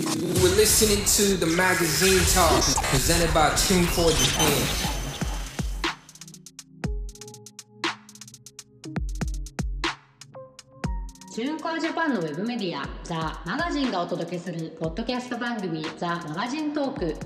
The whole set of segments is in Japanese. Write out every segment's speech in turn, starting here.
We're listening to the magazine talk presented by Tune for Japan. チューンコアジャパンのウェブメディアザ・マガジンがお届けするポッドキャスト番組ザ・マガジントーク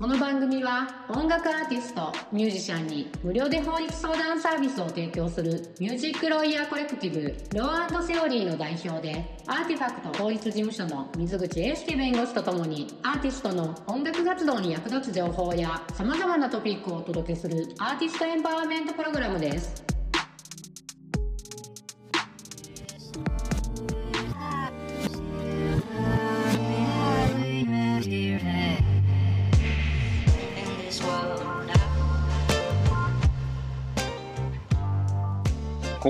この番組は音楽アーティストミュージシャンに無料で法律相談サービスを提供するミュージックロイヤーコレクティブローセオリーの代表でアーティファクト法律事務所の水口英介弁護士とともにアーティストの音楽活動に役立つ情報や様々なトピックをお届けするアーティストエンパワーメントプログラムです。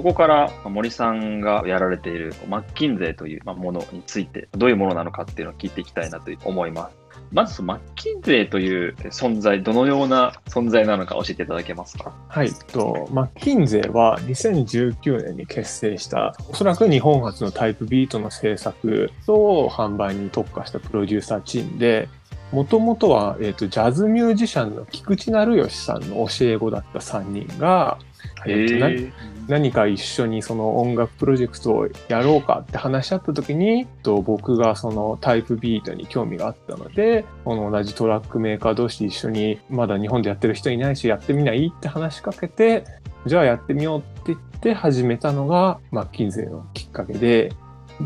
ここから森さんがやられているマッキンゼーというものについて、どういうものなのかっていうのを聞いていきたいなと思います。まず、マッキンゼーという存在、どのような存在なのか教えていただけますか？はい、とマッキンゼーは2019年に結成した、おそらく日本初のタイプビートの制作と販売に特化したプロデューサーチームで、もともとは、えーと、ジャズミュージシャンの菊池成吉さんの教え子だった3人が、えー、何か一緒にその音楽プロジェクトをやろうかって話し合った時にと僕がそのタイプビートに興味があったのでこの同じトラックメーカー同士一緒にまだ日本でやってる人いないしやってみないって話しかけてじゃあやってみようって言って始めたのがマッキンゼのきっかけで。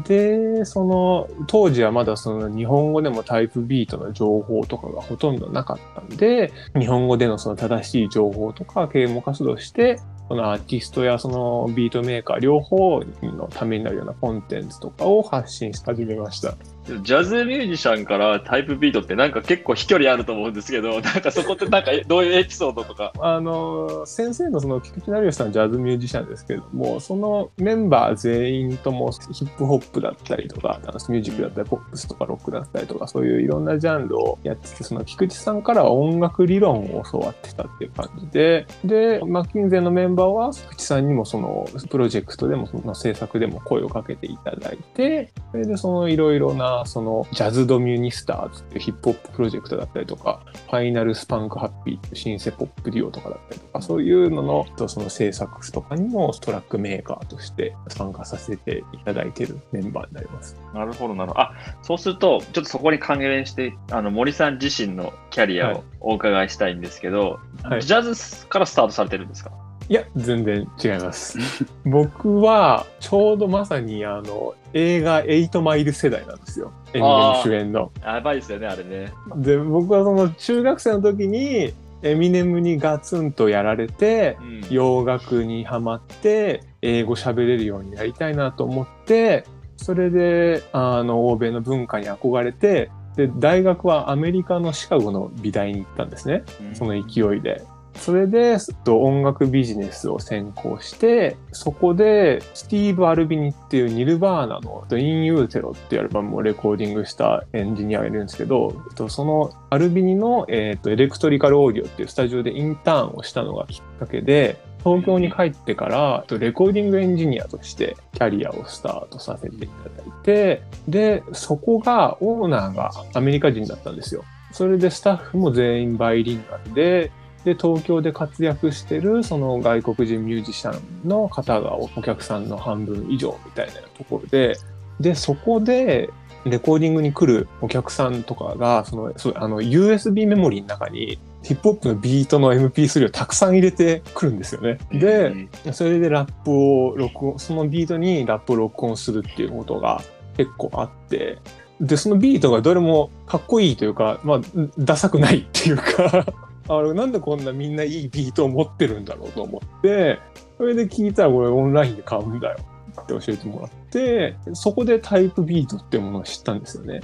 で、その、当時はまだその日本語でもタイプビートの情報とかがほとんどなかったんで、日本語でのその正しい情報とか啓蒙活動して、そのアーティストやそのビートメーカー両方のためになるようなコンテンツとかを発信し始めました。ジャズミュージシャンからタイプビートってなんか結構飛距離あると思うんですけど、なんかそこってなんかどういうエピソードとか？あの、先生のその菊池成吉さんジャズミュージシャンですけれども、そのメンバー全員ともヒップホップだったりとか、ダンスミュージックだったり、ポップスとかロックだったりとか、そういういろんなジャンルをやってて、その菊池さんからは音楽理論を教わってたっていう感じで、で、マッキンゼのメンバーは菊池さんにもそのプロジェクトでも、その制作でも声をかけていただいて、それでそのいろいろなそのジャズドミュニスターズっていうヒップホッププロジェクトだったりとか、ファイナルスパンクハッピーっていうシンセポップデュオとかだったりとか、そういうののその制作とかにもトラックメーカーとして参加させていただいているメンバーになります。なるほど、なるほど。あ、そうすると、ちょっとそこに関連して、あの森さん自身のキャリアをお伺いしたいんですけど、はい、ジャズからスタートされてるんですか？いや、全然違います。僕は、ちょうどまさに、あの、映画エイトマイル世代なんですよ。エミネム主演の。やばいですよね、あれね。で、僕はその中学生の時に、エミネムにガツンとやられて、うん、洋楽にはまって、英語喋れるようになりたいなと思って、それで、あの、欧米の文化に憧れて、で、大学はアメリカのシカゴの美大に行ったんですね。その勢いで。それで音楽ビジネスを専攻して、そこでスティーブ・アルビニっていうニルバーナのイン・ユーテロっていうアルバムをレコーディングしたエンジニアがいるんですけど、そのアルビニの、えー、とエレクトリカルオーディオっていうスタジオでインターンをしたのがきっかけで、東京に帰ってからレコーディングエンジニアとしてキャリアをスタートさせていただいて、で、そこがオーナーがアメリカ人だったんですよ。それでスタッフも全員バイリンガルで、で、東京で活躍してるその外国人ミュージシャンの方がお客さんの半分以上みたいなところで、で、そこでレコーディングに来るお客さんとかが、その、そあの、USB メモリーの中にヒップホップのビートの MP3 をたくさん入れてくるんですよね。で、それでラップを録音、そのビートにラップを録音するっていうことが結構あって、で、そのビートがどれもかっこいいというか、まあ、ダサくないっていうかあれなんでこんなみんないいビートを持ってるんだろうと思って、それで聞いたらこれオンラインで買うんだよって教えてもらって、そこでタイプビートっていうものを知ったんですよね。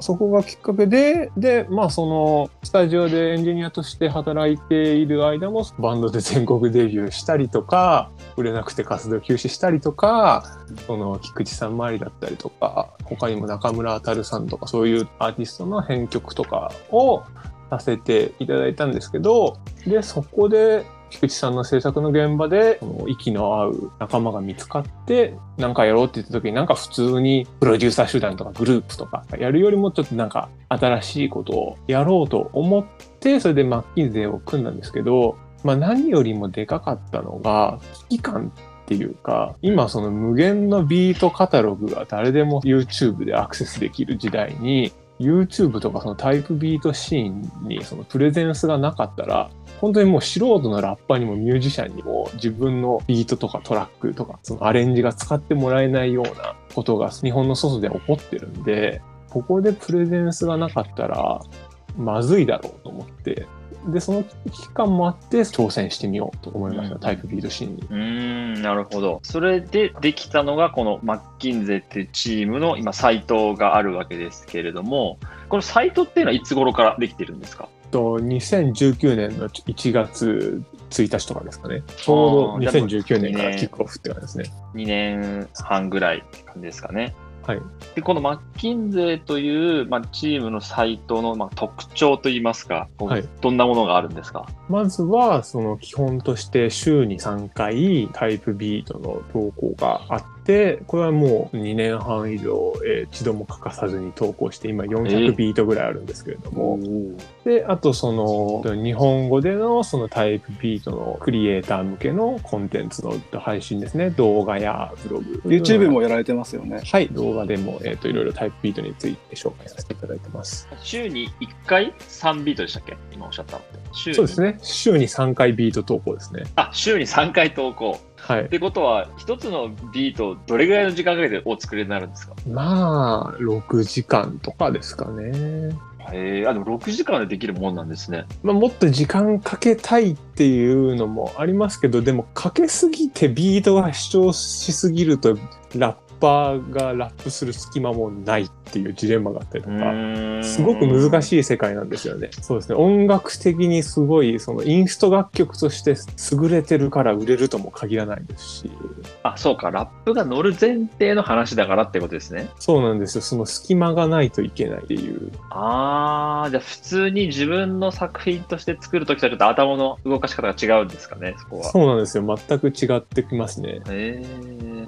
そこがきっかけで、で、まあそのスタジオでエンジニアとして働いている間もバンドで全国デビューしたりとか、売れなくて活動休止したりとか、その菊池さん周りだったりとか、他にも中村あさんとかそういうアーティストの編曲とかをさせていただいたんですけど、で、そこで菊池さんの制作の現場で、の息の合う仲間が見つかって、なんかやろうって言った時に、なんか普通にプロデューサー集団とかグループとかやるよりもちょっとなんか新しいことをやろうと思って、それでマッキンゼを組んだんですけど、まあ何よりもでかかったのが、危機感っていうか、今その無限のビートカタログが誰でも YouTube でアクセスできる時代に、YouTube とかそのタイプビートシーンにそのプレゼンスがなかったら、本当にもう素人のラッパーにもミュージシャンにも自分のビートとかトラックとかそのアレンジが使ってもらえないようなことが日本の外で起こってるんで、ここでプレゼンスがなかったらまずいだろうと思って、で、その危機感もあって挑戦してみようと思いました、うんタイプビートシーンに。うーん、なるほど。それでできたのが、このマッキンゼっていうチームの今、サイトがあるわけですけれども、このサイトっていうのはいつ頃からできてるんですか？と2019年の1月1日とかですかね。ちょうどあー2019年からねキックオフって感じですね。2年半ぐらいって感じですかね。はい。で、このマッキンゼという、まあ、チームのサイトの、まあ、特徴といいますか、はいどんなものがあるんですか？まずは、その基本として週に3回タイプビートの投稿があって、これはもう2年半以上、えー一度も欠かさずに投稿して、今え400ービートぐらいあるんですけれども、で、あとその日本語でのそのタイプビートのクリエイター向けのコンテンツの配信ですね。動画やブログ。YouTube もやられてますよね。はい、動画でも、えっ、と、いろいろタイプビートについて紹介させていただいてます。週に1回3ビートでしたっけ？今おっしゃったのって。週にそうですね。週に3回ビート投稿ですね。あ、週に3回投稿。はいっ。てことは、一つのビート、どれぐらいの時間かけてお作りになるんですか？まあ、6時間とかですかね。へえ、あ、でも6時間でできるもんなんですね。まあ、もっと時間かけたいっていうのもありますけど、でもかけすぎてビートが主張しすぎると、ラッパーがラップする隙間もないっていうジレンマがあったりとか、すごく難い。しい世界なんですよね。そうですね。音楽的にすごい、そのインスト楽曲として優れてるから売れるとも限らないですし、あ、そうか、ラップが乗る前提の話だからってことですね。そうなんですよ。その隙間がないといけないっていう。あー、じゃあ普通に自分の作品として作るときとはちょっと頭の動かし方が違うんですかね、そこは。そうなんですよ。全く違ってきますね。へえ、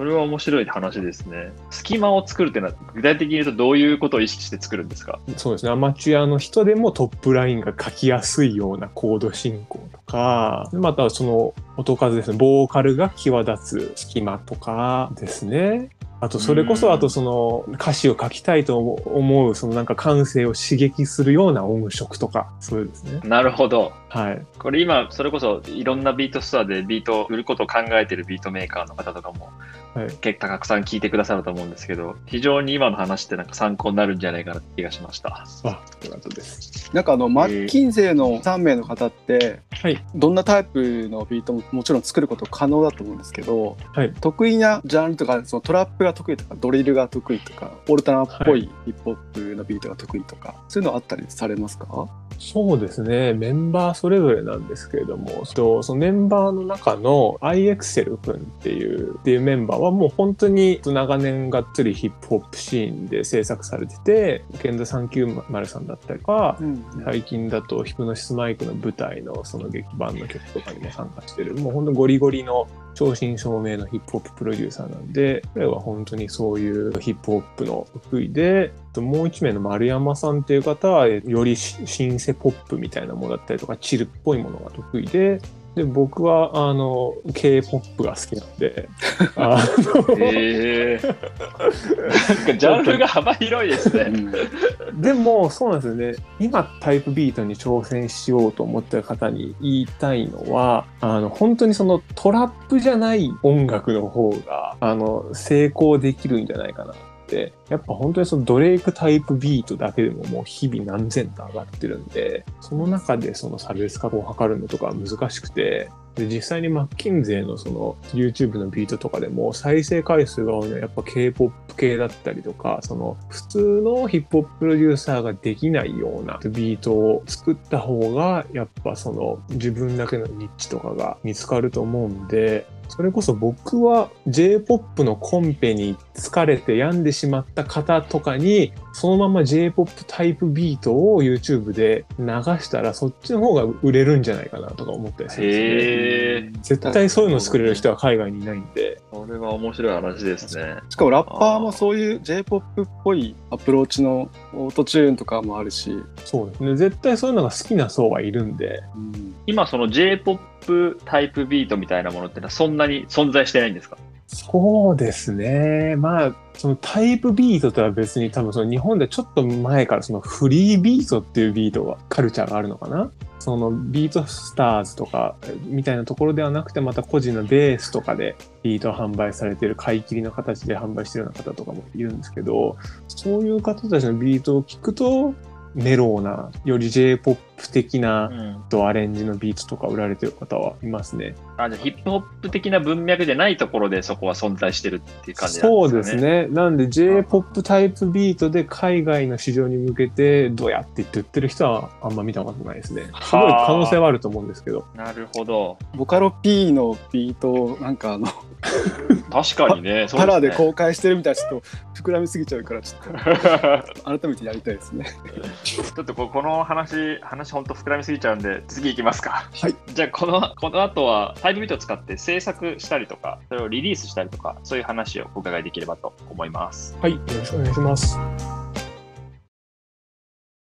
それは面白い話ですね。隙間を作るっていうのは、具体的に言うとどういうことを意識して作るんですか？そうですね。アマチュアの人でもトップラインが書きやすいようなコード進行とか、またその音数ですね。ボーカルが際立つ隙間とかですね。あと、それこうんそ、あとその歌詞を書きたいと思う、そのなんか感性を刺激するような音色とか、そういうですね。なるほど。はい。これ今、それこそいろんなビートストアでビートを売ることを考えてるビートメーカーの方とかも、はい結構たくさん聞いてくださると思うんですけど、非常に今の話ってなんか参考になるんじゃないかなって気がしました。あ、よかったです。なんかあの、 MCKNSY の3名の方って、はい。どんなタイプのビートももちろん作ること可能だと思うんですけど、はい得意なジャンルとかそのトラップが得意とかドリルが得意とかオルタナっぽいヒップホップのビートが得意とか、そういうのあったりされますか？そうですね。メンバーそれぞれなんですけれども、とそのメンバーの中の iExcel 君っていうっていうメンバーはもう本当に長年がっつりヒップホップシーンで制作されてて、ケンザ390さんだったりとか、うん。最近だとヒプノシスマイクの舞台のその劇版の曲とかにも参加してる、もう本当ゴリゴリの正真正銘のヒップホッププロデューサーなんで、彼は本当にそういうヒップホップの得意で、もう一名の丸山さんっていう方は、えよりシシンセポップみたいなものだったりとか、チルっぽいものが得意で、で、僕は、あの、K-POP が好きなんで、あの、へえ。なんかジャンルが幅広いですね。でも、そうなんですよね。今、タイプビートに挑戦しようと思ってる方に言いたいのは、あの、本当にそのトラップじゃない音楽の方が、あの、成功できるんじゃないかな。やっぱ本当にそのドレイクタイプビートだけでももう日々何千と上がってるんで、その中でその差別化を図るのとか難しくて、で、実際にマッキンゼーのその YouTube のビートとかでも再生回数が多いのはやっぱ K-POP 系だったりとか、その普通のヒップホッププロデューサーができないようなビートを作った方がやっぱその自分だけのニッチとかが見つかると思うんで、それこそ僕は J-POP のコンペに疲れて病んでしまった方とかに、そのまま J-POP タイプビートを YouTube で流したら、そっちの方が売れるんじゃないかなとか思ったりするんですよね。絶対そういうの作れる人は海外にいないんで。これは面白い話ですね。しかもラッパーもそういう J-POP っぽいアプローチのオートチューンとかもあるし、そうですね。絶対そういうのが好きな層はいるんで。うん今その J-POP タイプビートみたいなものってのはそんなに存在してないんですか？そうですね。まあ、そのタイプビートとは別に多分その日本でちょっと前からそのフリービートっていうビートが、カルチャーがあるのかな？その BeatStars とかみたいなところではなくてまた個人のベースとかでビートを販売されている買い切りの形で販売しているような方とかもいるんですけど、そういう方たちのビートを聞くと、メローな、より J-POP 的なうん。とアレンジのビートとか売られてる方はいますね。あ、じゃあヒップホップ的な文脈じゃないところでそこは存在してるっていう感じなんですかね。そうですね。なんで J-POP タイプビートで海外の市場に向けてどうやってって言ってる人はあんま見たことないですね。すごい可能性はあると思うんですけど。なるほど。ボカロ P のビートをなんかあの、確かにね。そ うパラでね公開してるみたいなちょっと膨らみすぎちゃうからちょっと 改めてやりたいですね。ちょっとここの話、話本当膨らみすぎちゃうんで、次行きますか。はい。じゃあ、この、この後は、タイプビートを使って制作したりとか、それをリリースしたりとか、そういう話をお伺いできればと思います。はい、よろしくお願いします。